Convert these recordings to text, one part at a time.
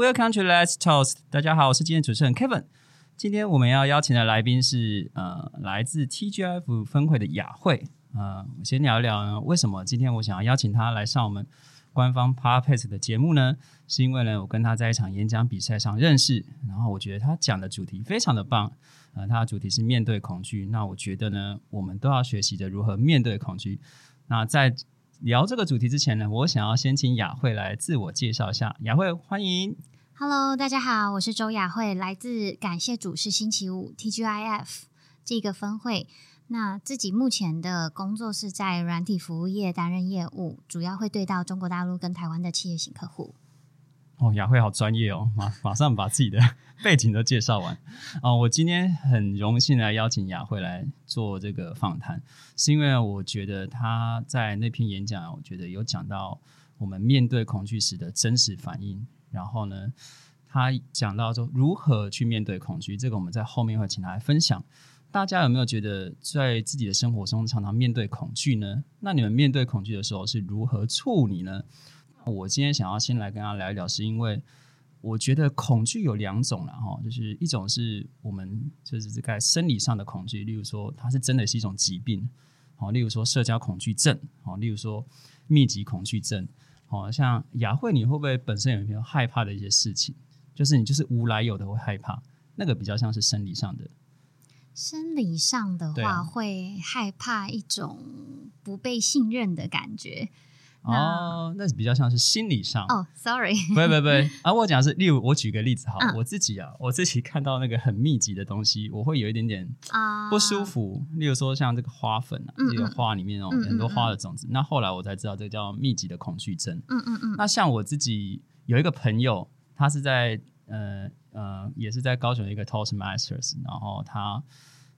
Welcome to Let's Toast。大家好，我是今天主持人 Kevin。今天我们要邀请的来宾是呃，来自 TGF 分会的雅慧。呃，我先聊一聊，为什么今天我想要邀请她来上我们官方 Podcast 的节目呢？是因为呢，我跟她在一场演讲比赛上认识，然后我觉得她讲的主题非常的棒。呃，她的主题是面对恐惧。那我觉得呢，我们都要学习着如何面对恐惧。那在聊这个主题之前呢，我想要先请雅慧来自我介绍一下。雅慧，欢迎。Hello，大家好，我是周雅慧，来自感谢主是星期五 TGIF 这个分会。那自己目前的工作是在软体服务业担任业务，主要会对到中国大陆跟台湾的企业型客户。哦，雅慧好专业哦，马马上把自己的 背景都介绍完。哦，我今天很荣幸来邀请雅慧来做这个访谈，是因为我觉得她在那篇演讲，我觉得有讲到我们面对恐惧时的真实反应。然后呢，他讲到说如何去面对恐惧，这个我们在后面会请他来分享。大家有没有觉得在自己的生活中常常面对恐惧呢？那你们面对恐惧的时候是如何处理呢？我今天想要先来跟大家聊一聊，是因为我觉得恐惧有两种了哈，就是一种是我们就是在生理上的恐惧，例如说它是真的是一种疾病，好，例如说社交恐惧症，好，例如说密集恐惧症，哦，像雅慧，你会不会本身有没有害怕的一些事情？就是你就是无来由的会害怕，那个比较像是生理上的。生理上的话，啊会害怕一种不被信任的感觉。那哦，那比较像是心理上。哦、s o r r y 不不不 啊！我讲的是，例如我举个例子哈，嗯我自己啊，我自己看到那个很密集的东西，我会有一点点啊，不舒服。例如说像这个花粉啊，嗯这个花里面哦很多花的种子。那后来我才知道，这个叫密集的恐惧症。嗯嗯嗯，那像我自己有一个朋友，他是在呃呃，也是在高雄的一个 Toastmasters，然后他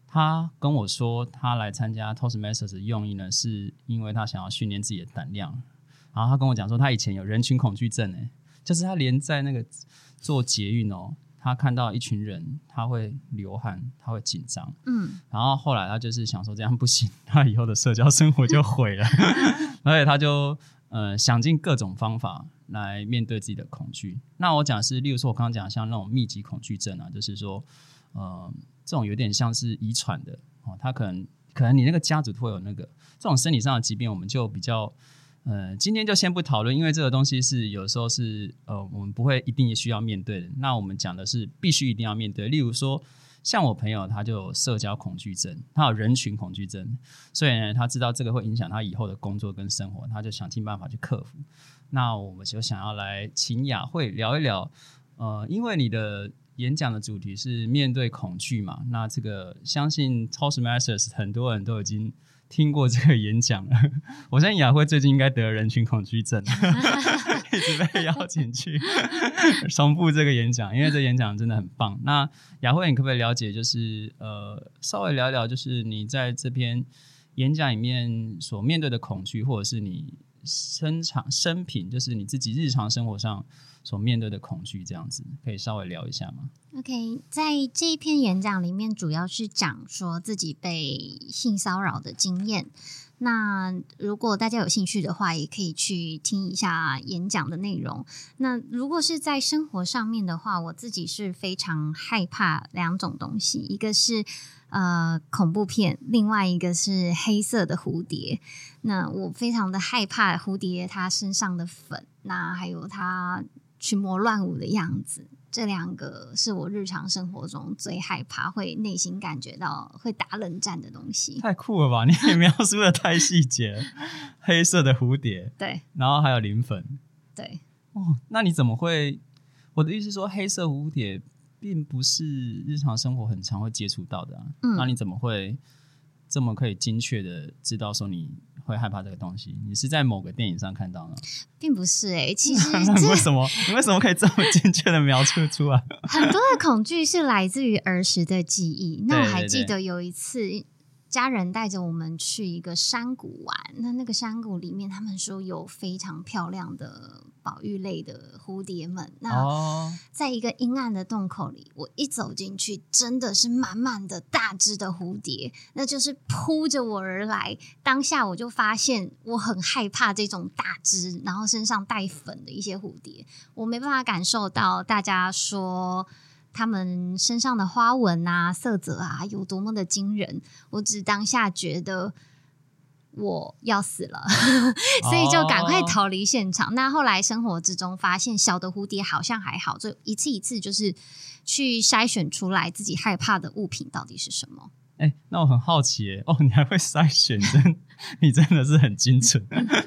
他跟我说，他来参加 Toastmasters 的用意呢，是因为他想要训练自己的胆量。然后他跟我讲说，他以前有人群恐惧症，诶，就是他连在那个做捷运哦，他看到一群人，他会流汗，他会紧张。嗯然后后来他就是想说这样不行，他以后的社交生活就毁了，所以他就呃想尽各种方法来面对自己的恐惧。那我讲是，例如说我刚刚讲像那种密集恐惧症啊，就是说呃这种有点像是遗传的哦，他可能可能你那个家族会有那个这种生理上的疾病，我们就比较。呃，今天就先不讨论，因为这个东西是有时候是呃，我们不会一定需要面对的。那我们讲的是必须一定要面对。例如说，像我朋友他就有社交恐惧症，他有人群恐惧症，所以呢，他知道这个会影响他以后的工作跟生活，他就想尽办法去克服。那我们就想要来请雅慧聊一聊，呃，因为你的演讲的主题是面对恐惧嘛，那这个相信 Toastmasters 很多人都已经听过这个演讲了。我相信雅慧最近应该得了人群恐惧症，一直被邀请去 重复这个演讲，因为这演讲真的很棒。那雅慧，你可不可以了解，就是呃，稍微聊一聊，就是你在这篇演讲里面所面对的恐惧，或者是你生长生平，就是你自己日常生活上所面对的恐惧，这样子可以稍微聊一下吗？OK，在这一篇演讲里面，主要是讲说自己被性骚扰的经验。那如果大家有兴趣的话，也可以去听一下演讲的内容。那如果是在生活上面的话，我自己是非常害怕两种东西，一个是呃恐怖片，另外一个是黑色的蝴蝶。那我非常的害怕蝴蝶它身上的粉，那还有它群魔乱舞的样子。这两个是我日常生活中最害怕，会内心感觉到会打冷战的东西。太酷了吧！你也描述的太细节，黑色的蝴蝶，对然后还有磷粉。对，哦，那你怎么会？我的意思是说，黑色蝴蝶并不是日常生活很常会接触到的啊。嗯那你怎么会这么可以精确的知道说你会害怕这个东西？你是在某个电影上看到呢？并不是诶、其实你为什么？你为什么可以这么精确的描述出来？很多的恐惧是来自于儿时的记忆。那我还记得有一次，家人带着我们去一个山谷玩，那那个山谷里面，他们说有非常漂亮的宝玉类的蝴蝶们。那在一个阴暗的洞口里，我一走进去，真的是满满的大只的蝴蝶，那就是扑着我而来。当下我就发现，我很害怕这种大只，然后身上带粉的一些蝴蝶，我没办法感受到大家说。他们身上的花纹啊、色泽啊，有多么的惊人！我只当下觉得我要死了，所以就赶快逃离现场。那后来生活之中发现，小的蝴蝶好像还好，就一次一次就是去筛选出来自己害怕的物品到底是什么。哎，那我很好奇，哦，你还会筛选？真，你真的是很精准。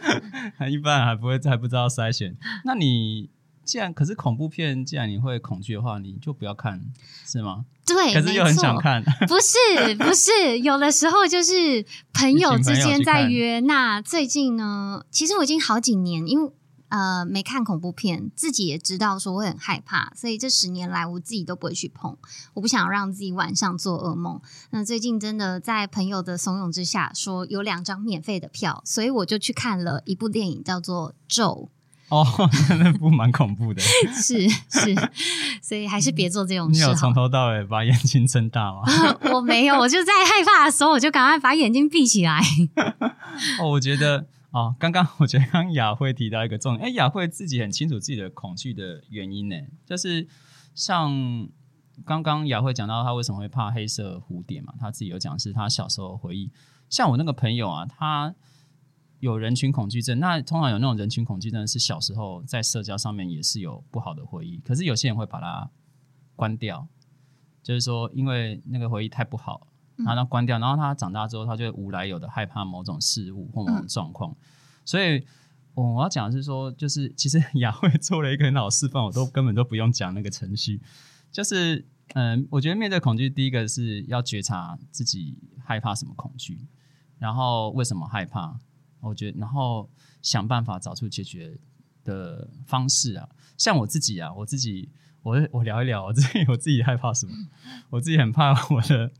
一般还不会，还不知道筛选。那你？既然可是恐怖片，既然你会恐惧的话，你就不要看，是吗？对，可是又很想看。不是不是，有的时候就是朋友之间在约。那最近呢，其实我已经好几年，因为呃没看恐怖片，自己也知道说我很害怕，所以这十年来我自己都不会去碰。我不想让自己晚上做噩梦。那最近真的在朋友的怂恿之下，说有两张免费的票，所以我就去看了一部电影，叫做《咒》。哦，那部蛮恐怖的，是是，所以还是别做这种事。你有从头到尾把眼睛睁大吗？我没有，我就在害怕的时候，我就赶快把眼睛闭起来。哦，我觉得哦，刚刚我觉得刚雅慧提到一个重点，哎，雅慧自己很清楚自己的恐惧的原因呢，就是像刚刚雅慧讲到她为什么会怕黑色蝴蝶嘛，她自己有讲是她小时候回忆。像我那个朋友啊，他。有人群恐惧症，那通常有那种人群恐惧症是小时候在社交上面也是有不好的回忆，可是有些人会把它关掉，就是说因为那个回忆太不好，然后关掉，然后他长大之后他就无来由的害怕某种事物或某种状况，所以我我要讲的是说，就是其实雅慧做了一个很好示范，我都根本都不用讲那个程序，就是嗯，我觉得面对恐惧，第一个是要觉察自己害怕什么恐惧，然后为什么害怕。我觉得，然后想办法找出解决的方式啊。像我自己啊，我自己，我我聊一聊我自己，我自己害怕什么？我自己很怕我的，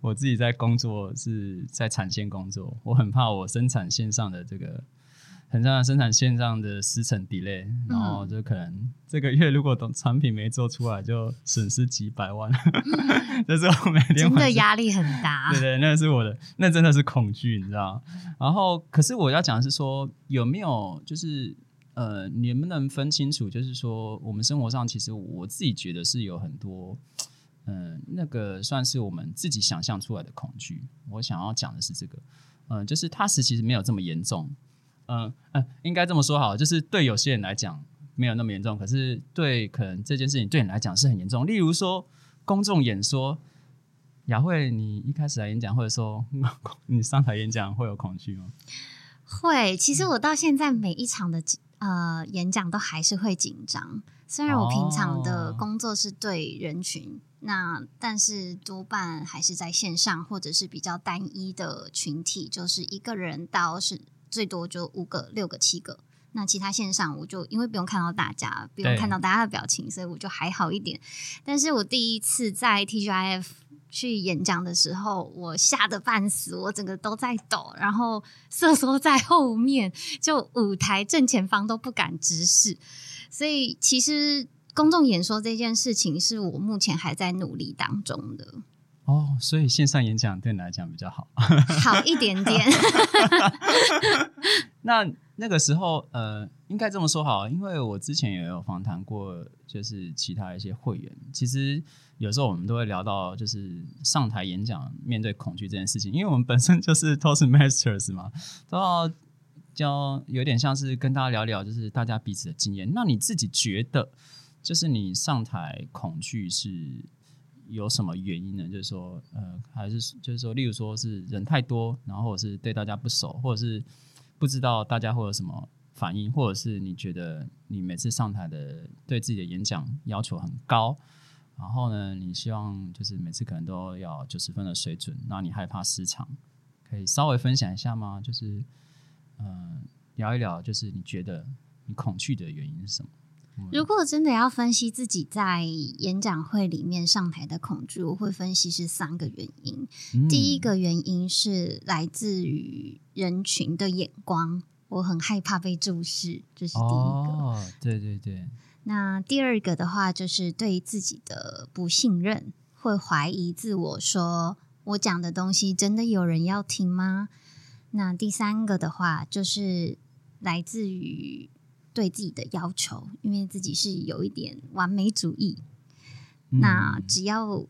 我自己在工作是在产线工作，我很怕我生产线上的这个。很像生产线上的时程 delay，然后就可能这个月如果等产品没做出来，就损失几百万。这是我每天真的压力很大。对对，那是我的，那真的是恐惧，你知道然后，可是我要讲的是说，有没有就是呃，你能不能分清楚？就是说，我们生活上其实我自己觉得是有很多，嗯，那个算是我们自己想象出来的恐惧。我想要讲的是这个，嗯，就是它是其实没有这么严重。嗯嗯，应该这么说好，就是对有些人来讲没有那么严重，可是对可能这件事情对你来讲是很严重。例如说公众演说，雅慧，你一开始来演讲，或者说你上台演讲会有恐惧吗？会，其实我到现在每一场的呃演讲都还是会紧张。虽然我平常的工作是对人群，那但是多半还是在线上，或者是比较单一的群体，就是一个人到是。最多就五个、六个、七个。那其他线上我就因为不用看到大家，不用看到大家的表情，所以我就还好一点。但是我第一次在 TGIF 去演讲的时候，我吓得半死，我整个都在抖，然后瑟缩在后面，就舞台正前方都不敢直视。所以其实公众演说这件事情，是我目前还在努力当中的。哦，所以线上演讲对你来讲比较好，好一点点。那那个时候，呃，应该这么说好，因为我之前也有访谈过，就是其他一些会员。其实有时候我们都会聊到，就是上台演讲面对恐惧这件事情，因为我们本身就是 Toastmasters 嘛，都要教有点像是跟大家聊聊，就是大家彼此的经验。那你自己觉得，就是你上台恐惧是？有什么原因呢？就是说，呃，还是就是说，例如说是人太多，然后或者是对大家不熟，或者是不知道大家会有什么反应，或者是你觉得你每次上台的对自己的演讲要求很高，然后呢，你希望就是每次可能都要九十分的水准，那你害怕失常，可以稍微分享一下吗？就是，嗯，聊一聊，就是你觉得你恐惧的原因是什么？如果真的要分析自己在演讲会里面上台的恐惧，我会分析是三个原因。嗯第一个原因是来自于人群的眼光，我很害怕被注视，这是第一个。哦，对对对，那第二个的话，就是对自己的不信任，会怀疑自我说，我讲的东西真的有人要听吗？那第三个的话，就是来自于对自己的要求，因为自己是有一点完美主义，嗯那只要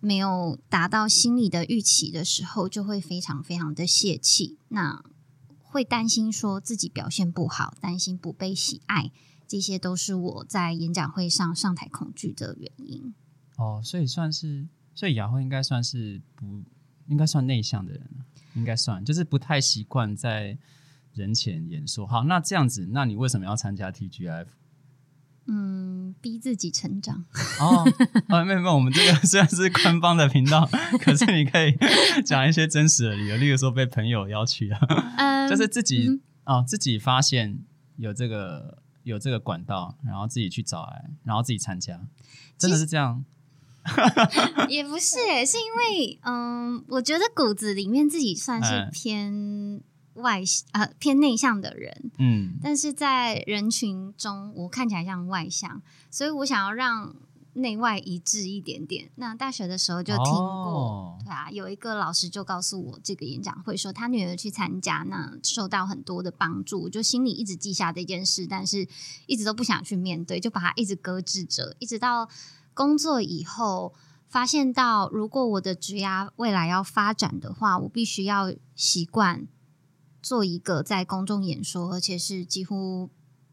没有达到心里的预期的时候，就会非常非常的泄气。那会担心说自己表现不好，担心不被喜爱，这些都是我在演讲会上上台恐惧的原因。哦，所以算是，所以雅慧应该算是不应该算内向的人，应该算，就是不太习惯在人前演说。好，那这样子，那你为什么要参加 TGF？嗯，逼自己成长。哦，啊，没有没有，我们这个虽然是官方的频道，可是你可以讲一些真实的理由，例如说被朋友邀去啊，嗯，就是自己嗯哦自己发现有这个有这个管道，然后自己去找来，然后自己参加，真的是这样。也不是诶，是因为嗯，我觉得骨子里面自己算是嗯偏外呃偏内向的人，嗯，但是在人群中，我看起来像外向，所以我想要让内外一致一点点。那大学的时候就听过，哦对啊，有一个老师就告诉我，这个演讲会说他女儿去参加，那受到很多的帮助，我就心里一直记下这件事，但是一直都不想去面对，就把它一直搁置着，一直到工作以后。发现到，如果我的职涯未来要发展的话，我必须要习惯做一个在公众演说，而且是几乎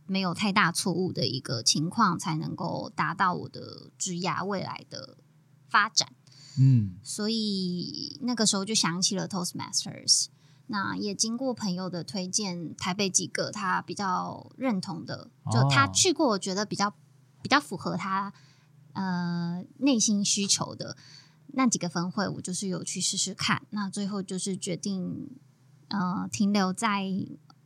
没有太大错误的一个情况，才能够达到我的职涯未来的发展。嗯，所以那个时候就想起了 Toastmasters。那也经过朋友的推荐，台北几个他比较认同的，就他哦去过，我觉得比较比较符合他呃内心需求的那几个分会，我就是有去试试看。那最后就是决定呃停留在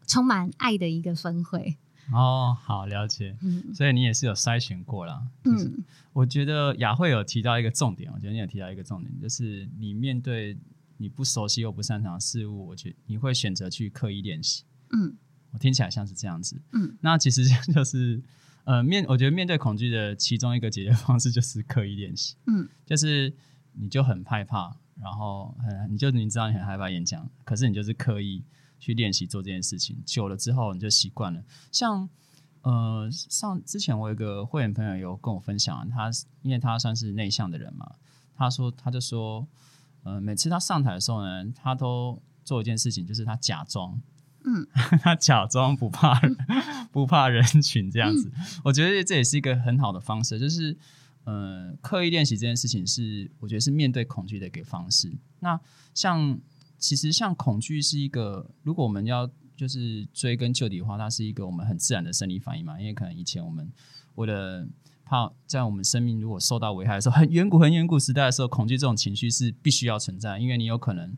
充满爱的一个分会。哦，好了解。嗯所以你也是有筛选过啦。就是嗯我觉得雅慧有提到一个重点，我觉得你有提到一个重点，就是你面对你不熟悉又不擅长的事物，我觉得你会选择去刻意练习。嗯我听起来像是这样子。嗯，那其实 就是呃面，我觉得面对恐惧的其中一个解决方式就是刻意练习。嗯就是你就很害怕，然后很你就你知道你很害怕演讲，可是你就是刻意去练习做这件事情，久了之后你就习惯了。像呃上之前我有一个会员朋友有跟我分享，他因为他算是内向的人嘛，他说他就说，呃每次他上台的时候呢，他都做一件事情，就是他假装。嗯，他假装不怕人，不怕人群这样子，我觉得这也是一个很好的方式，就是呃，刻意练习这件事情是，我觉得是面对恐惧的一个方式。那像其实像恐惧是一个，如果我们要就是追根究底的话，它是一个我们很自然的生理反应嘛。因为可能以前我们为了怕在我们生命如果受到危害的时候，很远古很远古时代的时候，恐惧这种情绪是必须要存在，因为你有可能。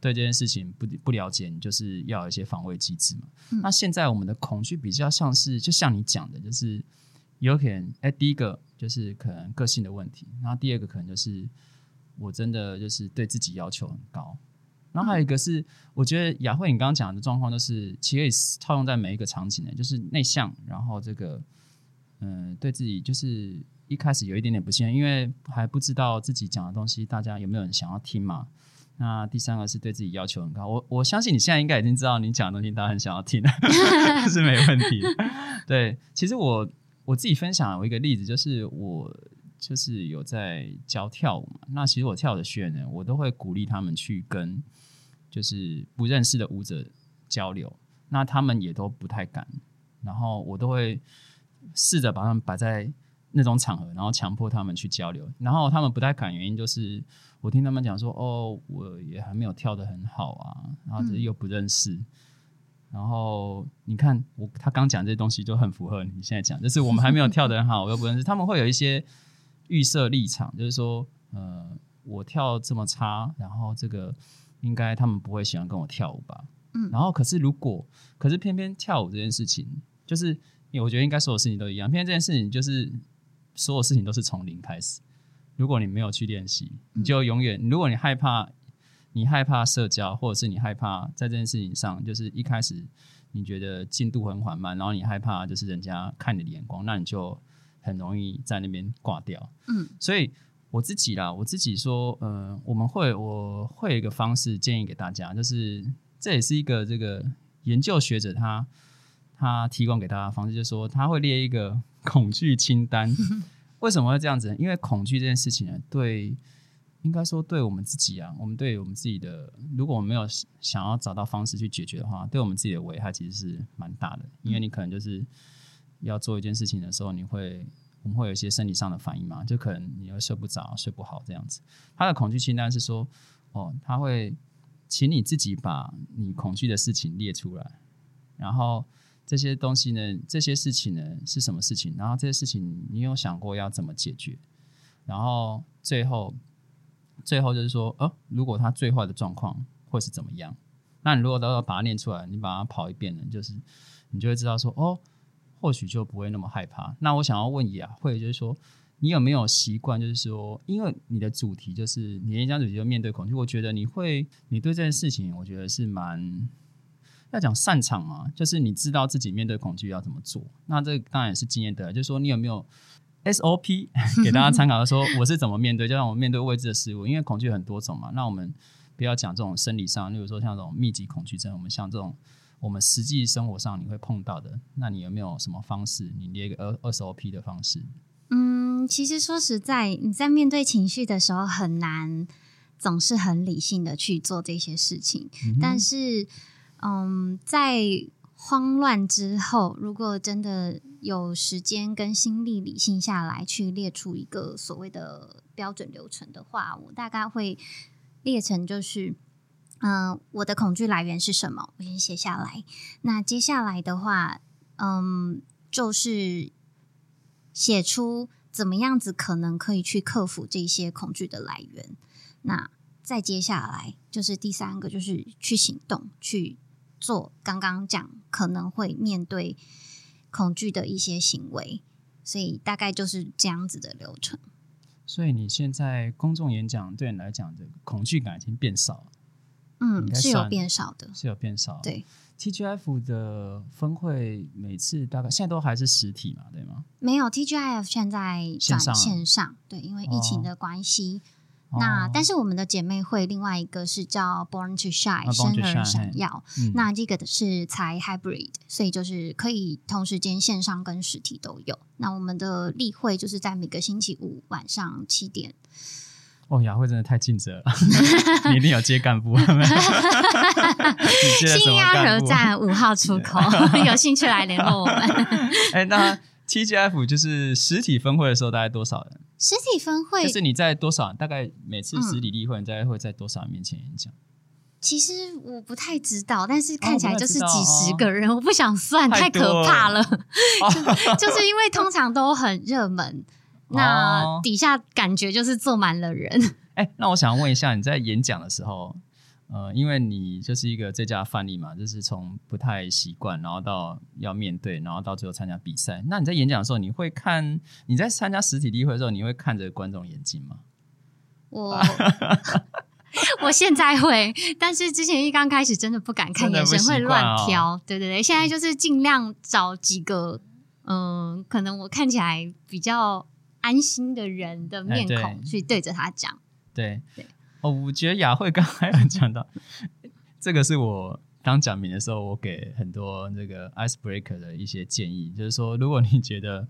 对这件事情不不了解，你就是要有一些防卫机制嘛。嗯那现在我们的恐惧比较像是，就像你讲的，就是有可能，哎，第一个就是可能个性的问题，然后第二个可能就是我真的就是对自己要求很高，然后还有一个是，我觉得雅慧你刚刚讲的状况，就是其实可以套用在每一个场景呢，就是内向，然后这个嗯，对自己就是一开始有一点点不信任，因为还不知道自己讲的东西大家有没有人想要听嘛。那第三个是对自己要求很高，我我相信你现在应该已经知道你讲的东西大家很想要听，是没问题。对，其实我我自己分享我一个例子，就是我就是有在教跳舞嘛。那其实我跳的学员呢，我都会鼓励他们去跟就是不认识的舞者交流，那他们也都不太敢，然后我都会试着把他们摆在那种场合，然后强迫他们去交流，然后他们不太敢，原因就是我听他们讲说，哦，我也还没有跳得很好啊，然后只是又不认识。然后你看我他刚讲这些东西就很符合你现在讲，就是我们还没有跳得很好，我又不认识，他们会有一些预设立场，就是说，呃，我跳这么差，然后这个应该他们不会喜欢跟我跳舞吧？嗯然后可是如果可是偏偏跳舞这件事情，就是我觉得应该所有事情都一样。偏偏这件事情就是所有事情都是从零开始。如果你没有去练习，你就永远。如果你害怕，你害怕社交，或者是你害怕在这件事情上，就是一开始你觉得进度很缓慢，然后你害怕就是人家看你的眼光，那你就很容易在那边挂掉。嗯，所以我自己啦，我自己说，呃，我们会我会有一个方式建议给大家，就是这也是一个这个研究学者他他提供给大家的方式，就是说他会列一个 恐惧清单。为什么会这样子？因为恐惧这件事情呢，对，应该说对我们自己啊，我们对我们自己的，如果我们没有想要找到方式去解决的话，对我们自己的危害其实是蛮大的。因为你可能就是要做一件事情的时候，你会我们会有一些生理上的反应嘛，就可能你会睡不着、睡不好这样子。他的恐惧清单是说，哦，他会请你自己把你恐惧的事情列出来，然后。这些东西呢？这些事情呢是什么事情？然后这些事情你有想过要怎么解决？然后最后，最后就是说，哦，如果他最坏的状况会是怎么样？那你如果都要把它念出来，你把它跑一遍呢，就是你就会知道说，哦，或许就不会那么害怕。那我想要问雅慧，就是说，你有没有习惯？就是说，因为你的主题就是你演讲主题就面对恐惧，我觉得你会，你对这件事情，我觉得是蛮。要讲擅长嘛，就是你知道自己面对恐惧要怎么做。那这当然也是经验的，就是说你有没有 SOP 给大家参考？说我是怎么面对，就让我面对未知的事物。因为恐惧很多种嘛，那我们不要讲这种生理上，例如说像这种密集恐惧症，我们像这种我们实际生活上你会碰到的，那你有没有什么方式？你列一个 SOP 的方式？嗯，其实说实在，你在面对情绪的时候很难总是很理性的去做这些事情，但是。嗯，在慌乱之后，如果真的有时间跟心力理性下来，去列出一个所谓的标准流程的话，我大概会列成就是，嗯，我的恐惧来源是什么？我先写下来。那接下来的话，嗯，就是写出怎么样子可能可以去克服这些恐惧的来源。那再接下来就是第三个，就是去行动去。做刚刚讲可能会面对恐惧的一些行为，所以大概就是这样子的流程。所以你现在公众演讲对你来讲的恐惧感已经变少了？嗯，是有变少的，是有变少。对，TGF 的分会每次大概现在都还是实体嘛？对吗？没有，TGF 现在转线上，对，因为疫情的关系。那但是我们的姐妹会另外一个是叫 Born to Shine 生而闪耀，那这个是才 Hybrid，所以就是可以同时间线上跟实体都有。那我们的例会就是在每个星期五晚上七点。哦，雅慧真的太尽责了，你一定有接干部。新鸭河站五号出口，有兴趣来联络我们。哎，那 TGF 就是实体分会的时候大概多少人？实体分会就是你在多少？大概每次实体例会，你大概会在多少人面前演讲？其实我不太知道，但是看起来就是几十个人，我不想算，太可怕了。就是因为通常都很热门，那底下感觉就是坐满了人。哎，那我想问一下，你在演讲的时候？呃，因为你就是一个最佳范例嘛，就是从不太习惯，然后到要面对，然后到最后参加比赛。那你在演讲的时候，你会看你在参加实体例会的时候，你会看着观众眼睛吗？我 我现在会，但是之前一刚开始真的不敢看，眼神会乱挑。对对对，现在就是尽量找几个嗯，可能我看起来比较安心的人的面孔去对着他讲。对对。哦，我觉得雅慧刚才有讲到，这个是我当讲名的时候，我给很多这个 ice breaker 的一些建议，就是说，如果你觉得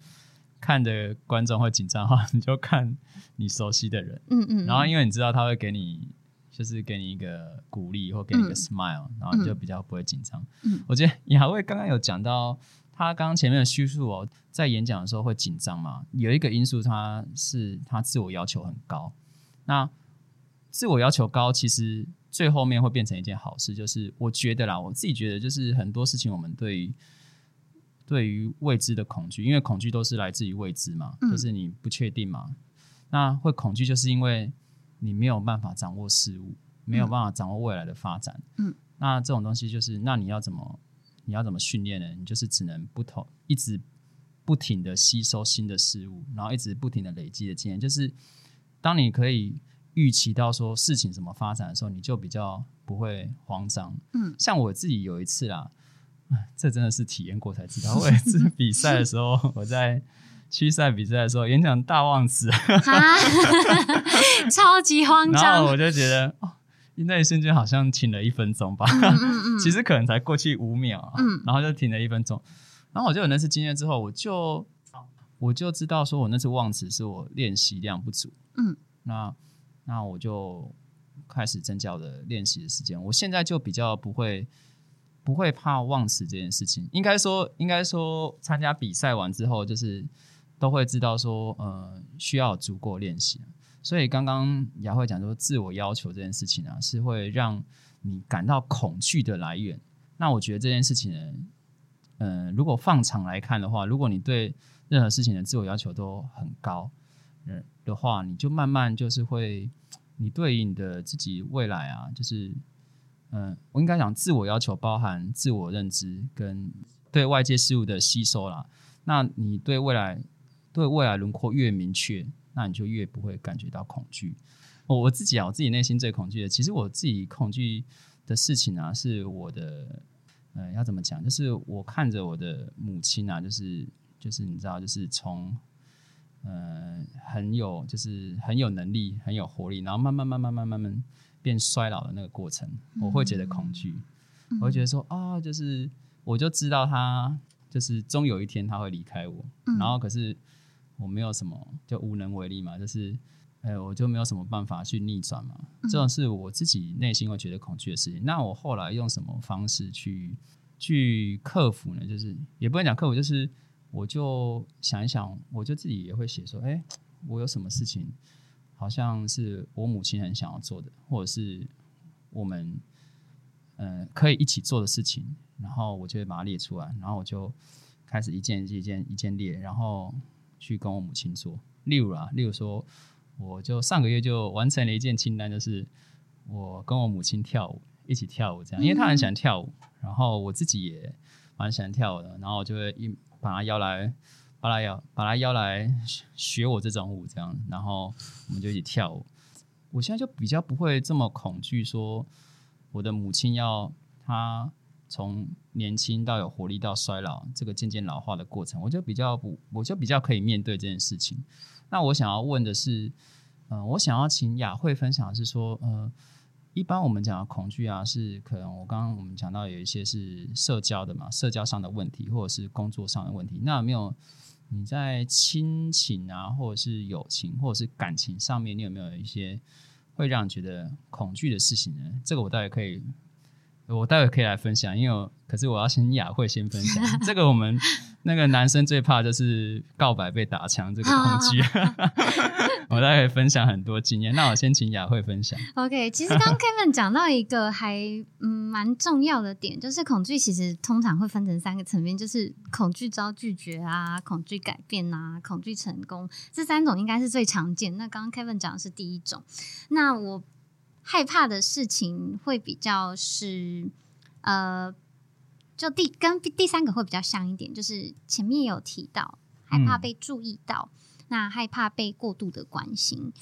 看的观众会紧张的话，你就看你熟悉的人，嗯嗯，然后因为你知道他会给你，就是给你一个鼓励或给你一个 smile，然后你就比较不会紧张。嗯，我觉得雅慧刚刚有讲到，他刚刚前面的叙述哦，在演讲的时候会紧张嘛，有一个因素，他是他自我要求很高，那。自我要求高，其实最后面会变成一件好事。就是我觉得啦，我自己觉得，就是很多事情我们对于对于未知的恐惧，因为恐惧都是来自于未知嘛，就是你不确定嘛。那会恐惧，就是因为你没有办法掌握事物，没有办法掌握未来的发展。嗯，那这种东西就是，那你要怎么你要怎么训练呢？你就是只能不同一直不停的吸收新的事物，然后一直不停的累积的经验。就是当你可以预期到说事情怎么发展的时候，你就比较不会慌张。嗯，像我自己有一次啦，这真的是体验过才知道。我有一次比赛的时候，我在区赛比赛的时候演讲大忘词，哈，超级慌然张后。我就觉得哦，那一瞬间好像停了一分钟吧。嗯嗯嗯，其实可能才过去五秒啊，嗯然后就停了一分钟，然后我就有那次经验之后，我就我就知道说我那次忘词是我练习量不足，嗯，那那我就开始增加我的练习的时间，我现在就比较不会不会怕忘词这件事情，应该说应该说参加比赛完之后，就是都会知道说呃需要足够练习。所以刚刚雅慧讲说，自我要求这件事情啊，是会让你感到恐惧的来源。那我觉得这件事情呢，呃，如果放长来看的话，如果你对任何事情的自我要求都很高，嗯的话，你就慢慢就是会，你对于你的自己未来啊，就是，嗯、我应该讲自我要求包含自我认知跟对外界事物的吸收啦。那你对未来对未来轮廓越明确，那你就越不会感觉到恐惧。我我自己啊，我自己内心最恐惧的，其实我自己恐惧的事情啊，是我的，呃，要怎么讲？就是我看着我的母亲啊，就是就是你知道，就是从呃很有就是很有能力、很有活力，然后慢慢慢慢慢慢慢变衰老的那个过程，我会觉得恐惧，我会觉得说啊、就是我就知道他就是终有一天他会离开我，嗯然后可是我没有什么就无能为力嘛，就是。哎，我就没有什么办法去逆转嘛，这种是我自己内心会觉得恐惧的事情。那我后来用什么方式去去克服呢？就是也不能讲克服，就是我就想一想，我就自己也会写说，哎，我有什么事情好像是我母亲很想要做的，或者是我们呃可以一起做的事情，然后我就会把它列出来，然后我就开始一件一件一件列，然后去跟我母亲做。例如啊，例如说，我就上个月就完成了一件清单，就是我跟我母亲跳舞，一起跳舞这样，因为她很喜欢跳舞，然后我自己也蛮喜欢跳舞的，然后我就会一把他邀来，把他邀把他邀来学我这种舞这样，然后我们就一起跳舞。我现在就比较不会这么恐惧，说我的母亲要她从年轻到有活力到衰老这个渐渐老化的过程，我就比较不，我就比较可以面对这件事情。那我想要问的是，嗯、我想要请雅慧分享是说，呃，一般我们讲的恐惧啊，是可能我刚刚我们讲到有一些是社交的嘛，社交上的问题，或者是工作上的问题。那有没有你在亲情啊，或者是友情，或者是感情上面，你有没有一些会让你觉得恐惧的事情呢？这个我待会可以，我待会可以来分享，因为可是我要先雅慧先分享。这个我们那个男生最怕就是告白被打枪这个恐惧，我待会分享很多经验。那我先请雅慧分享。OK，其实刚刚 Kevin 讲到一个还嗯蛮重要的点，就是恐惧其实通常会分成三个层面，就是恐惧遭拒绝啊、恐惧改变啊、恐惧成功，这三种应该是最常见。那刚刚 Kevin 讲的是第一种，那我害怕的事情会比较是呃，就第跟第三个会比较像一点，就是前面有提到害怕嗯被注意到，那害怕被过度的关心。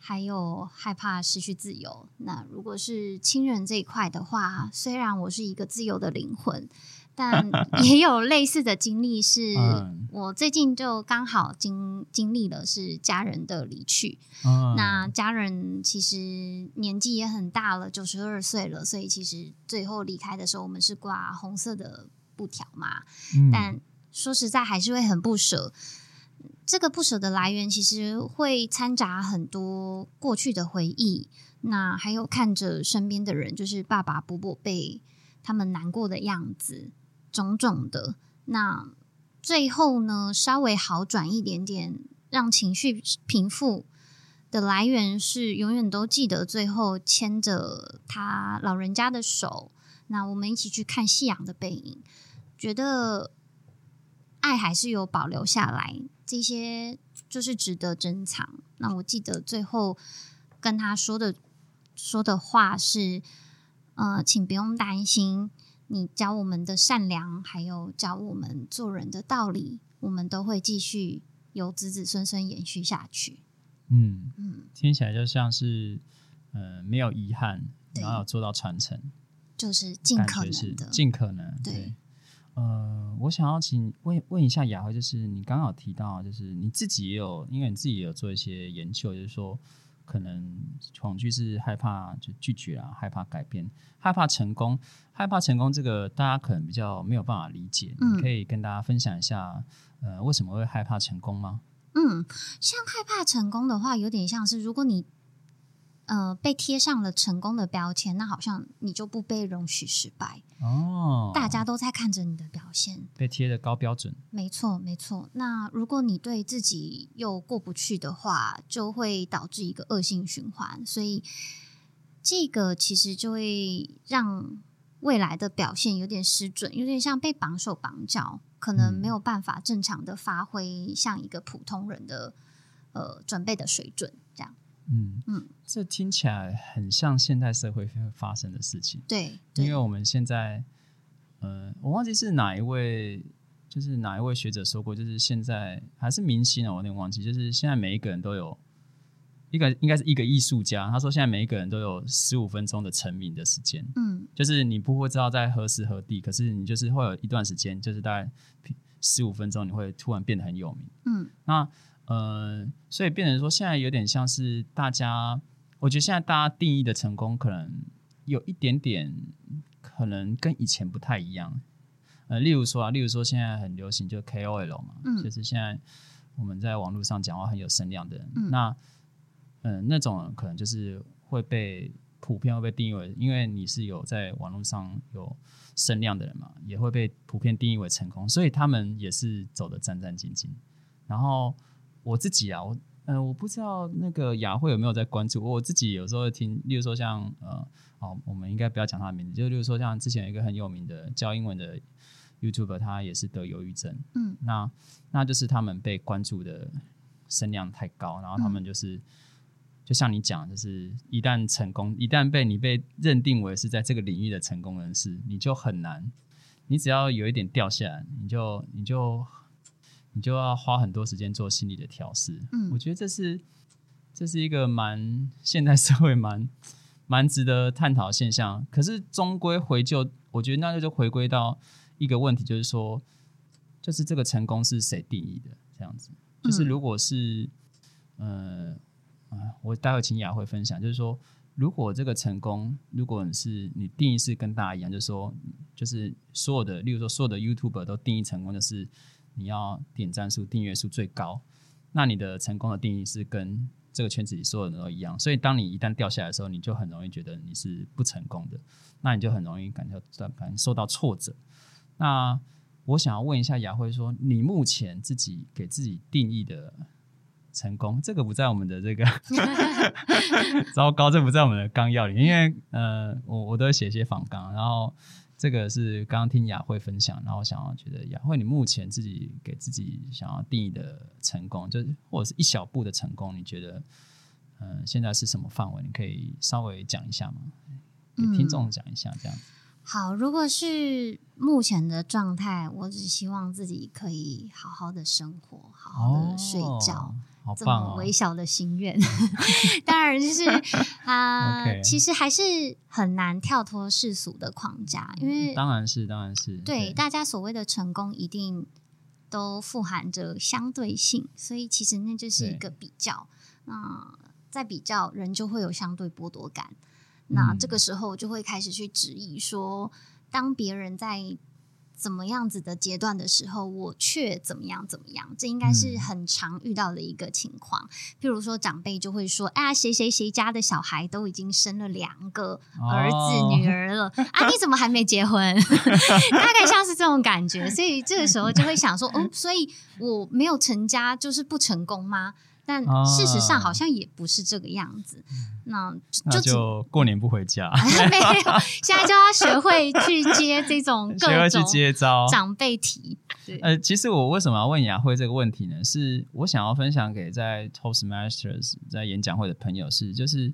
还有害怕失去自由。那如果是亲人这一块的话，虽然我是一个自由的灵魂，但 也有类似的经历是，嗯我最近就刚好经经历了是家人的离去。嗯那家人其实年纪也很大了，九十二岁了，所以其实最后离开的时候，我们是挂红色的布条嘛。嗯但说实在还是会很不舍。这个不舍的来源其实会掺杂很多过去的回忆，那还有看着身边的人，就是爸爸、伯伯辈他们难过的样子，种种的。那最后呢，稍微好转一点点，让情绪平复的来源是永远都记得最后牵着他老人家的手，那我们一起去看夕阳的背影，觉得爱还是有保留下来，这些就是值得珍藏。那我记得最后跟他说的说的话是，呃，请不用担心，你教我们的善良，还有教我们做人的道理，我们都会继续由子子孙孙延续下去。嗯，嗯，听起来就像是呃没有遗憾，然后有做到传承，就是尽可能的，尽可能对呃，我想要请问问一下雅慧，就是你刚好提到，就是你自己也有，因为你自己也有做一些研究，就是说可能恐惧是害怕就拒绝啊，害怕改变，害怕成功，害怕成功这个大家可能比较没有办法理解，嗯你可以跟大家分享一下，呃，为什么会害怕成功吗？嗯，像害怕成功的话，有点像是如果你呃被贴上了成功的标签，那好像你就不被容许失败，哦，大家都在看着你的表现。被贴的高标准，没错，没错。那如果你对自己又过不去的话，就会导致一个恶性循环。所以，这个其实就会让未来的表现有点失准，有点像被绑手绑脚，可能嗯没有办法正常的发挥像一个普通人的呃准备的水准。嗯。嗯，这听起来很像现代社会会发生的事情。对，对。因为，我们现在，呃，我忘记是哪一位，就是哪一位学者说过，就是现在还是明星啊，我有点忘记，就是现在每一个人都有一个，应该是一个艺术家，他说现在每一个人都有十五分钟的成名的时间，嗯。就是你不会知道在何时何地，可是你就是会有一段时间，就是大概十五分钟，你会突然变得很有名。嗯。那呃，所以变成说，现在有点像是大家，我觉得现在大家定义的成功，可能有一点点，可能跟以前不太一样。呃，例如说啊，例如说现在很流行就 KOL 嘛，嗯就是现在我们在网络上讲话很有声量的人，嗯那嗯、呃那种可能就是会被普遍会被定义为，因为你是有在网络上有声量的人嘛，也会被普遍定义为成功，所以他们也是走的战战兢兢。然后我自己啊，我呃，我不知道那个雅慧有没有在关注。我自己有时候听，例如说像呃，哦，我们应该不要讲他的名字，就例如说像之前有一个很有名的教英文的 YouTuber，他也是得忧郁症。嗯那那就是他们被关注的声量太高，然后他们就是、就像你讲，就是一旦成功，一旦被你被认定为是在这个领域的成功人士，你就很难，你只要有一点掉下来，你就你就你就要花很多时间做心理的调试。嗯我觉得这是这是一个蛮现代社会蛮蛮值得探讨的现象。可是终归回就，我觉得那就回归到一个问题，就是说，就是这个成功是谁定义的？这样子，就是如果是，呃，啊，我待会请雅慧分享，就是说，如果这个成功，如果你是你定义是跟大家一样，就是说，就是所有的，例如说所有的 YouTuber 都定义成功，就是你要点赞数、订阅数最高，那你的成功的定义是跟这个圈子里所有人都一样，所以当你一旦掉下来的时候，你就很容易觉得你是不成功的，那你就很容易感觉到感受到挫折。那我想要问一下雅慧说，你目前自己给自己定义的成功，这个不在我们的这个 糟糕，这不在我们的纲要里，因为呃，我我都会写一些访纲，然后这个是刚刚听雅慧分享，然后想要觉得雅慧，你目前自己给自己想要定义的成功，就是或者是一小步的成功，你觉得嗯、呃现在是什么范围？你可以稍微讲一下吗？给听众讲一下，这样子。好，如果是目前的状态，我只希望自己可以好好的生活，好好的睡觉。哦好这！么微小的心愿，当然就是啊 其实还是很难跳脱世俗的框架，因为当然是，当然是对大家所谓的成功，一定都富含着相对性，所以其实那就是一对个比较。那在比较，人就会有相对剥夺感。那嗯这个时候就会开始去质疑说，当别人在怎么样子的阶段的时候，我却怎么样怎么样，这应该是嗯很常遇到的一个情况。譬如说，长辈就会说：“哎呀，谁谁谁家的小孩都已经生了两个儿子、哦女儿了，啊，你怎么还没结婚？” 大概像是这种感觉，所以这个时候就会想说：“哦，所以我没有成家就是不成功吗？”但事实上啊好像也不是这个样子。那那就过年不回家，没有，现在就要学会去接这种 各种接招。长辈题。对，呃，其实我为什么要问雅慧这个问题呢？是我想要分享给在 Toastmasters 在演讲会的朋友是，就是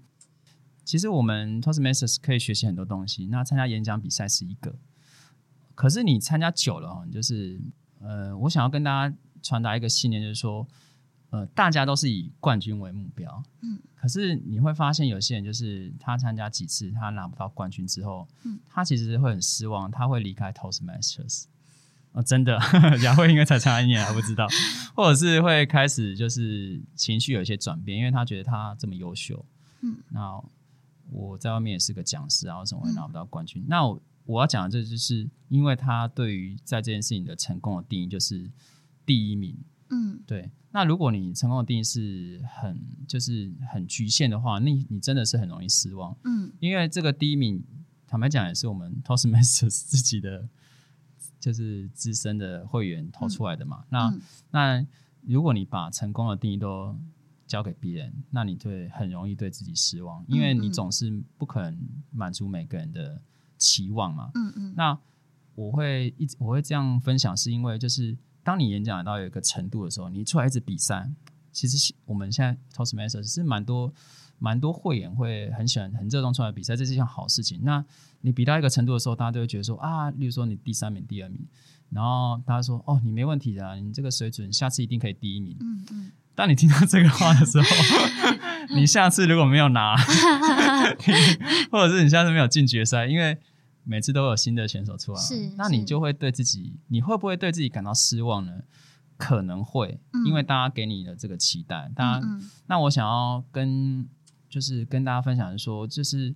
其实我们 Toastmasters 可以学习很多东西，那参加演讲比赛是一个。可是你参加久了哦，就是呃，我想要跟大家传达一个信念，就是说，呃，大家都是以冠军为目标，嗯，可是你会发现有些人就是他参加几次，他拿不到冠军之后，嗯，他其实会很失望，他会离开 Toastmasters。哦，真的，雅慧应该才参加一年还不知道，或者是会开始就是情绪有一些转变，因为他觉得他这么优秀，嗯，那我在外面也是个讲师啊，为什么会拿不到冠军？那我我要讲的这就是因为他对于在这件事情的成功的定义就是第一名，嗯对。那如果你成功的定义是很就是很局限的话，那你真的是很容易失望，嗯因为这个第一名，坦白讲也是我们 Toastmasters 自己的，就是资深的会员投出来的嘛。那嗯那如果你把成功的定义都交给别人，那你对很容易对自己失望，因为你总是不可能满足每个人的期望嘛。嗯嗯那我会一直我会这样分享，是因为就是当你演讲到有一个程度的时候，你出来一直比赛，其实是我们现在 Toastmasters 是蛮多蛮多会员会很喜欢很热衷出来比赛，这是一件好事情。那你比到一个程度的时候，大家都会觉得说啊，例如说你第三名、第二名，然后大家说哦，你没问题的啊、你这个水准，下次一定可以第一名。嗯嗯，当你听到这个话的时候，你下次如果没有拿，或者是你下次没有进决赛，因为每次都有新的选手出来，是那你就会对自己，你会不会对自己感到失望呢？可能会，嗯因为大家给你的这个期待，大家。嗯嗯那我想要跟就是跟大家分享说，就是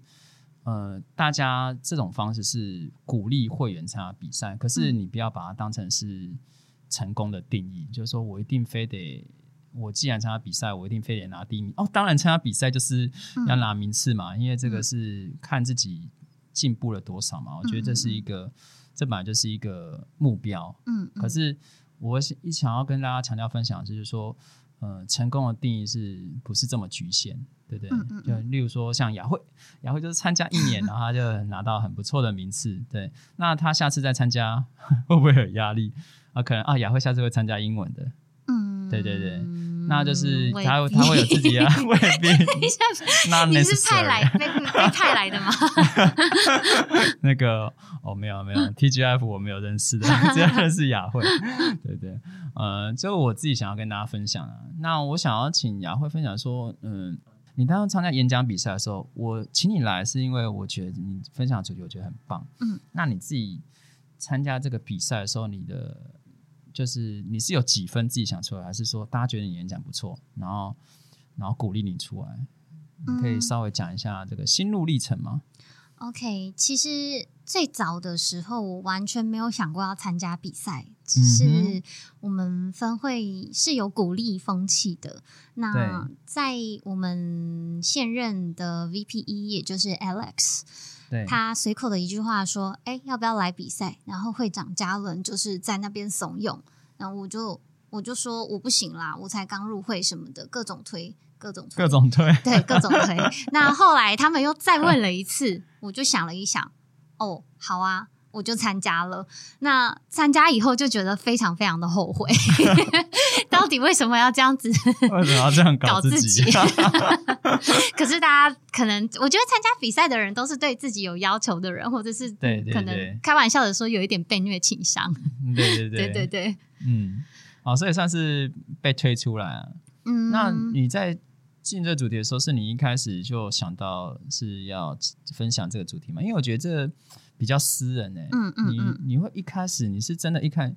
呃，大家这种方式是鼓励会员参加比赛，可是嗯你不要把它当成是成功的定义，就是说我一定非得。我既然参加比赛，我一定非得拿第一名哦。当然，参加比赛就是要拿名次嘛，因为这个嗯是看自己进步了多少嘛。我觉得这是一个，这本来就是一个目标。嗯，嗯可是我想一想要跟大家强调分享，就是说，呃，成功的定义是不是这么局限，对不对？嗯嗯嗯就例如说像雅慧，雅慧就是参加一年，然后他就拿到很不错的名次，对。那他下次再参加 会不会有压力？啊，可能啊，雅慧下次会参加英文的，嗯，对对对那就是他他会有自己的未必等一下，，not 你是派来。被被派来的吗？那个哦，没有没有，TGF 我没有认识的，只有认识雅慧。对对，呃，就我自己想要跟大家分享啊。那我想要请雅慧分享说，嗯，你当时参加演讲比赛的时候，我请你来是因为我觉得你分享的主题我觉得很棒。嗯，那你自己参加这个比赛的时候，你的就是你是有几分自己想出来，还是说大家觉得你演讲不错，然后然后鼓励你出来？你可以嗯稍微讲一下这个心路历程吗？OK，其实最早的时候，我完全没有想过要参加比赛，只嗯是我们分会是有鼓励风气的。那在我们现任的 VP 一，也就是 Alex，对，他随口的一句话说：“哎，要不要来比赛？”然后会长嘉伦就是在那边怂恿，然后我就我就说我不行啦，我才刚入会什么的，各种推，各种推，各种推。对，各种推。那后来他们又再问了一次，我就想了一想，哦，好啊，我就参加了。那参加以后就觉得非常非常的后悔，到底为什么要这样子？为什么要这样搞自自己 可是大家可能，我觉得参加比赛的人都是对自己有要求的人，或者是对对可对能开玩笑的说有一点被虐倾向。对对对对对，嗯，好，所以算是被推出来啊。嗯，那你在进这个主题的时候，是你一开始就想到是要分享这个主题吗？因为我觉得这比较私人诶、嗯嗯你嗯你会一开始你是真的一开，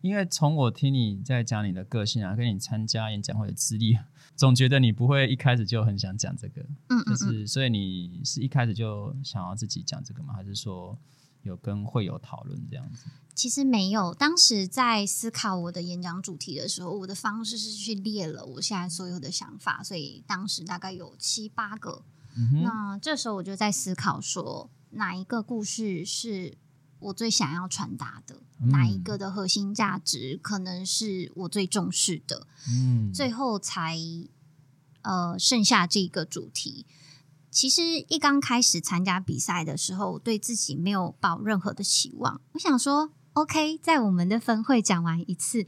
因为从我听你在讲你的个性啊，跟你参加演讲会的资历，总觉得你不会一开始就很想讲这个，就嗯嗯嗯，是所以你是一开始就想要自己讲这个吗？还是说有跟会友讨论这样子？其实没有，当时在思考我的演讲主题的时候，我的方式是去列了我现在所有的想法，所以当时大概有七八个。嗯，那这时候我就在思考说，哪一个故事是我最想要传达的？嗯哪一个的核心价值可能是我最重视的？嗯，最后才呃剩下这个主题。其实一刚开始参加比赛的时候，我对自己没有抱任何的期望。我想说，OK，在我们的分会讲完一次，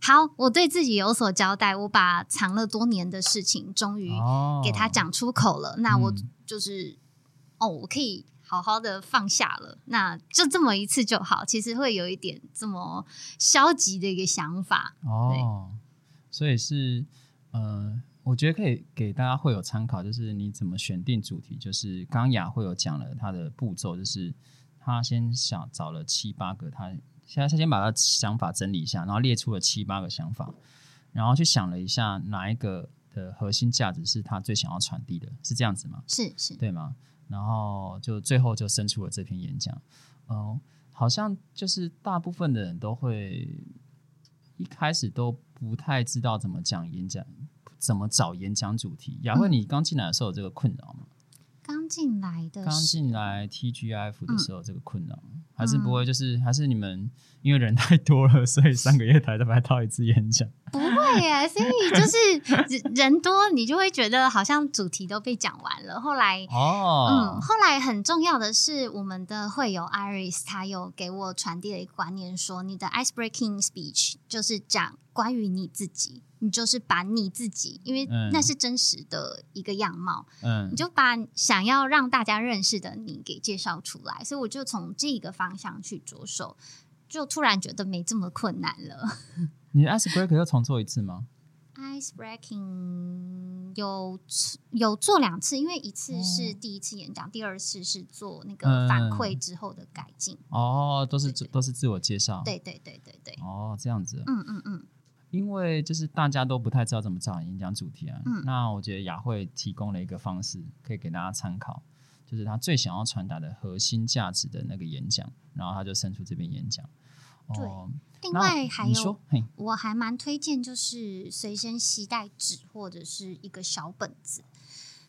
好，我对自己有所交代，我把藏了多年的事情终于哦给他讲出口了。那我嗯就是、哦，我可以好好的放下了，那就这么一次就好。其实会有一点这么消极的一个想法。哦，所以是呃，我觉得可以给大家会有参考，就是你怎么选定主题。就是刚雅会有讲了他的步骤，就是他先想找了七八个，他现在他先把他想法整理一下，然后列出了七八个想法，然后去想了一下哪一个的核心价值是他最想要传递的，是这样子吗？是是，对吗？然后就最后就生出了这篇演讲。嗯，好像就是大部分的人都会一开始都不太知道怎么讲演讲，怎么找演讲主题。雅慧，你刚进来的时候有这个困扰吗？刚进来的，刚进来 TGF 的时候这个困扰，还是不会？就是还是你们因为人太多了，所以三个月台都拍套一次演讲。不会耶，所以就是人 多，你就会觉得好像主题都被讲完了。后来哦，嗯，后来很重要的是，我们的会友 Iris 他有给我传递了一个观念，说你的 ice breaking speech 就是讲关于你自己，你就是把你自己，因为那是真实的一个样貌，嗯，你就把想要让大家认识的你给介绍出来。所以我就从这个方向去着手，就突然觉得没这么困难了。你 ice breaking 要重做一次吗？ice breaking 有有做两次，因为一次是第一次演讲，第二次是做那个反馈之后的改进。哦，都是都是自我介绍。对对对对对。哦，这样子。嗯嗯嗯。因为就是大家都不太知道怎么找演讲主题啊。嗯。那我觉得雅慧提供了一个方式，可以给大家参考，就是他最想要传达的核心价值的那个演讲，然后他就伸出这边演讲。对。另外还有，我还蛮推荐，就是随身携带纸或者是一个小本子。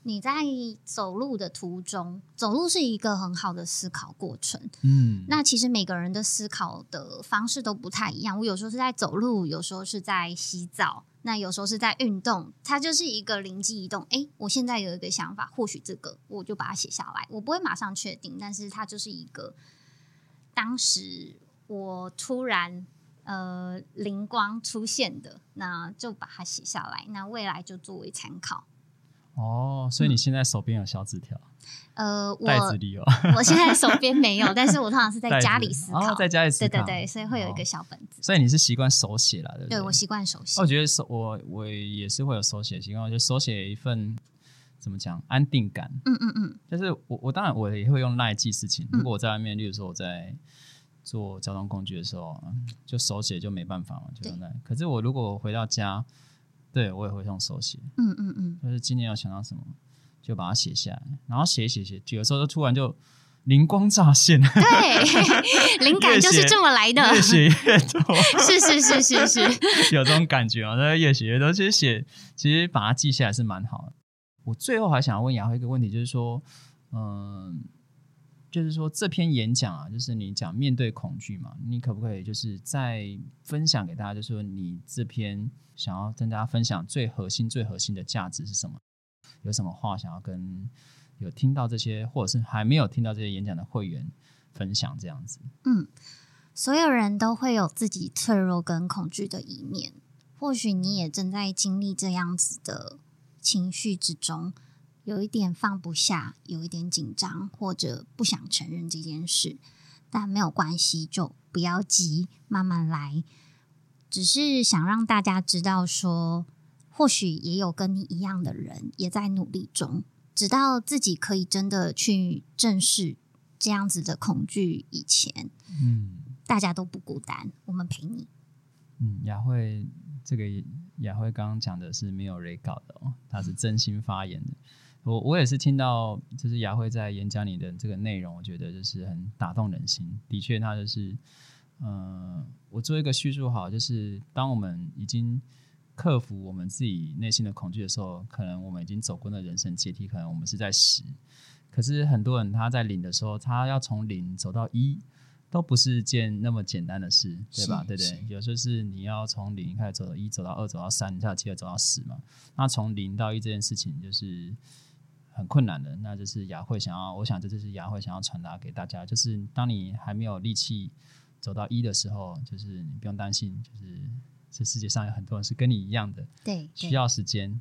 你在走路的途中，走路是一个很好的思考过程。嗯，那其实每个人的思考的方式都不太一样。我有时候是在走路，有时候是在洗澡，那有时候是在运动。它就是一个灵机一动。哎，我现在有一个想法，或许这个我就把它写下来。我不会马上确定，但是它就是一个当时我突然。呃，灵光出现的，那就把它写下来，那未来就作为参考。哦，所以你现在手边有小纸条？呃，袋子里有。我现在手边没有，但是我通常是在家里思考，在家里思考。对对对，所以会有一个小本子。所以你是习惯手写了，对不对？对我习惯手写。我觉得手我我也是会有手写习惯，我觉得手写一份怎么讲安定感。嗯嗯嗯。就是我我当然我也会用赖记事情。如果我在外面，例如说我在。做交通工具的时候，就手写就没办法嘛，就那。可是我如果回到家，对我也会用手写。嗯嗯嗯，就是今天要想到什么，就把它写下来，然后写写写，有时候就突然就灵光乍现。对，灵感就是这么来的。越写越多，是是是是是，有这种感觉啊！那越写越多，其实写其实把它记下来是蛮好的。我最后还想要问雅慧一个问题，就是说，嗯。就是说，这篇演讲啊，就是你讲面对恐惧嘛，你可不可以就是再分享给大家，就是说你这篇想要跟大家分享最核心、最核心的价值是什么？有什么话想要跟有听到这些，或者是还没有听到这些演讲的会员分享？这样子，嗯，所有人都会有自己脆弱跟恐惧的一面，或许你也正在经历这样子的情绪之中。有一点放不下，有一点紧张，或者不想承认这件事，但没有关系，就不要急，慢慢来。只是想让大家知道，说或许也有跟你一样的人也在努力中，直到自己可以真的去正视这样子的恐惧以前，嗯，大家都不孤单，我们陪你。嗯，雅慧，这个雅慧刚刚讲的是没有 re 稿的哦，他是真心发言的。我我也是听到，就是雅慧在演讲里的这个内容，我觉得就是很打动人心。的确，他就是，嗯，我做一个叙述好，就是当我们已经克服我们自己内心的恐惧的时候，可能我们已经走过那人生阶梯，可能我们是在十。可是很多人他在零的时候，他要从零走到一，都不是件那么简单的事，对吧？对对，有时候是你要从零开始走到一，走到二，走到三，你才有机会走到十嘛。那从零到一这件事情，就是。很困难的，那就是雅慧想要，我想这就是雅慧想要传达给大家，就是当你还没有力气走到一的时候，就是你不用担心，就是这世界上有很多人是跟你一样的，对，需要时间。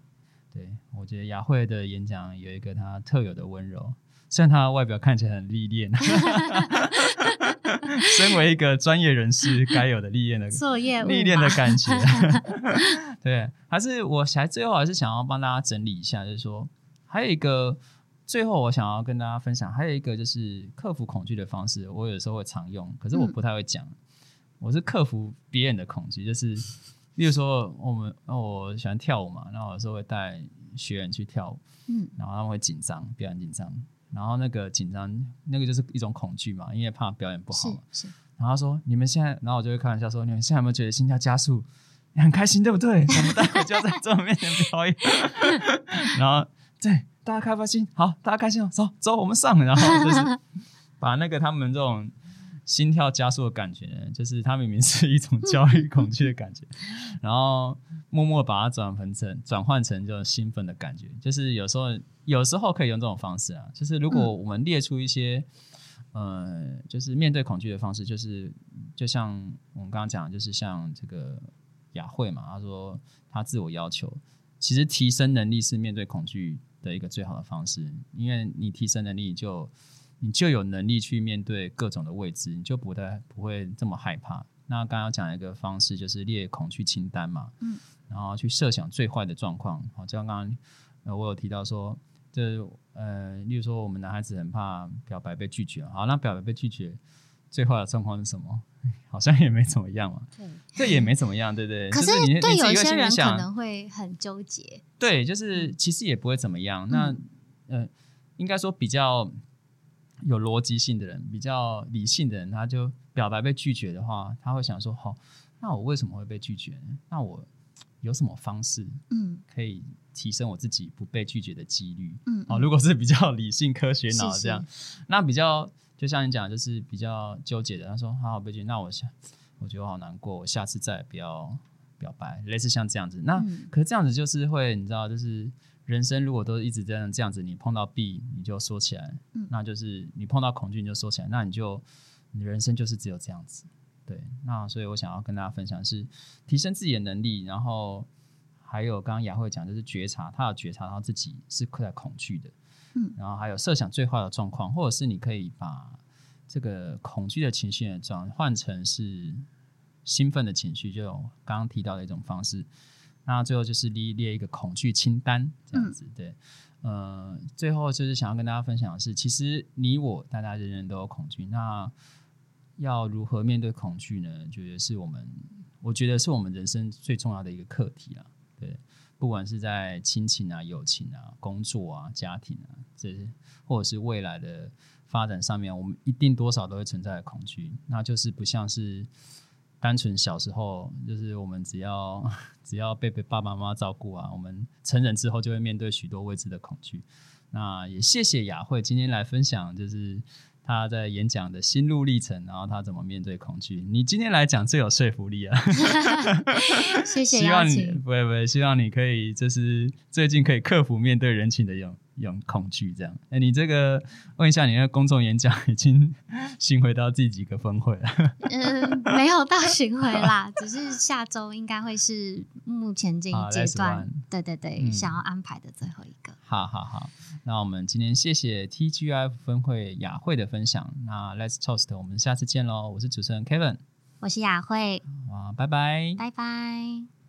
对我觉得雅慧的演讲有一个她特有的温柔，虽然她外表看起来很历练，身为一个专业人士该有的历练的作业务历练的感觉，对，还是我还最后还是想要帮大家整理一下，就是说还有一个最后我想要跟大家分享，还有一个就是克服恐惧的方式，我有时候会常用，可是我嗯不太会讲。我是克服别人的恐惧，就是例如说我们哦我喜欢跳舞嘛，然后有时候会带学员去跳舞，嗯然后他们会紧张，表演紧张，然后那个紧张那个就是一种恐惧嘛，因为怕表演不好嘛。是是，然后他说：“你们现在，然后我就会开玩笑说，你们现在有没有觉得心跳加速？你很开心，对不对？我们待会就要在众人面前表演。然后对大家开不开心？好，大家开心哦，走走，我们上。然后就是 把那个他们这种心跳加速的感觉，就是他明明是一种焦虑、恐惧的感觉，然后默默把它转换成转换成这种兴奋的感觉。就是有时候有时候可以用这种方式啊，就是如果我们列出一些。呃，就是面对恐惧的方式，就是就像我们刚刚讲，就是像这个雅慧嘛，她说她自我要求，其实提升能力是面对恐惧的一个最好的方式，因为你提升能力你就你就有能力去面对各种的未知，你就不太不会这么害怕。那刚刚讲一个方式就是列恐惧清单嘛，嗯，然后去设想最坏的状况，好，就像刚刚呃我有提到说。这呃，例如说，我们男孩子很怕表白被拒绝，好，那表白被拒绝，最坏的状况是什么？好像也没怎么样嘛，对。这也没怎么样，对不对？可就是你对有一些人可能会很纠结，对，就是其实也不会怎么样。那嗯呃，应该说比较有逻辑性的人，比较理性的人，他就表白被拒绝的话，他会想说：好、那我为什么会被拒绝呢？那我有什么方式嗯可以提升我自己不被拒绝的几率？嗯，哦，如果是比较理性、科学脑是这样，那比较就像你讲，就是比较纠结的。他说：“好好被拒绝，那我下，我觉得我好难过，我下次再也不要表白。”类似像这样子，那、嗯可是这样子就是会，你知道，就是人生如果都一直这样这样子，你碰到 B 你就缩起来，嗯那就是你碰到恐惧你就缩起来，那你就你人生就是只有这样子。对，那所以我想要跟大家分享是提升自己的能力，然后还有刚刚雅慧讲，就是觉察，他有觉察到自己是在恐惧的，嗯，然后还有设想最坏的状况，或者是你可以把这个恐惧的情绪呢转换成是兴奋的情绪，就刚刚提到的一种方式。那最后就是列列一个恐惧清单，这样子、对。呃，最后就是想要跟大家分享的是，其实你我大家人人都有恐惧，那要如何面对恐惧呢？觉得是我们，我觉得是我们人生最重要的一个课题了。对，不管是在亲情啊、友情啊、工作啊、家庭啊，这些或者是未来的发展上面，我们一定多少都会存在恐惧。那就是不像是单纯小时候，就是我们只要只要被被爸爸妈妈照顾啊，我们成人之后就会面对许多未知的恐惧。那也谢谢雅慧今天来分享，就是她在演讲的心路历程，然后他怎么面对恐惧。你今天来讲最有说服力啊！谢谢希望你，不会不会，希望你可以就是最近可以克服面对人群的勇勇恐惧，这样。哎，你这个问一下，你的公众演讲已经 巡回到第几个分会了？嗯，没有到巡回啦，只是下周应该会是目前这好一阶段对对对，嗯想要安排的最后一个。好好好，那我们今天谢谢 TGIF 分会雅慧的分享。那 Let's Toast，我们下次见喽！我是主持人 Kevin，我是雅慧，哇，拜拜。拜拜。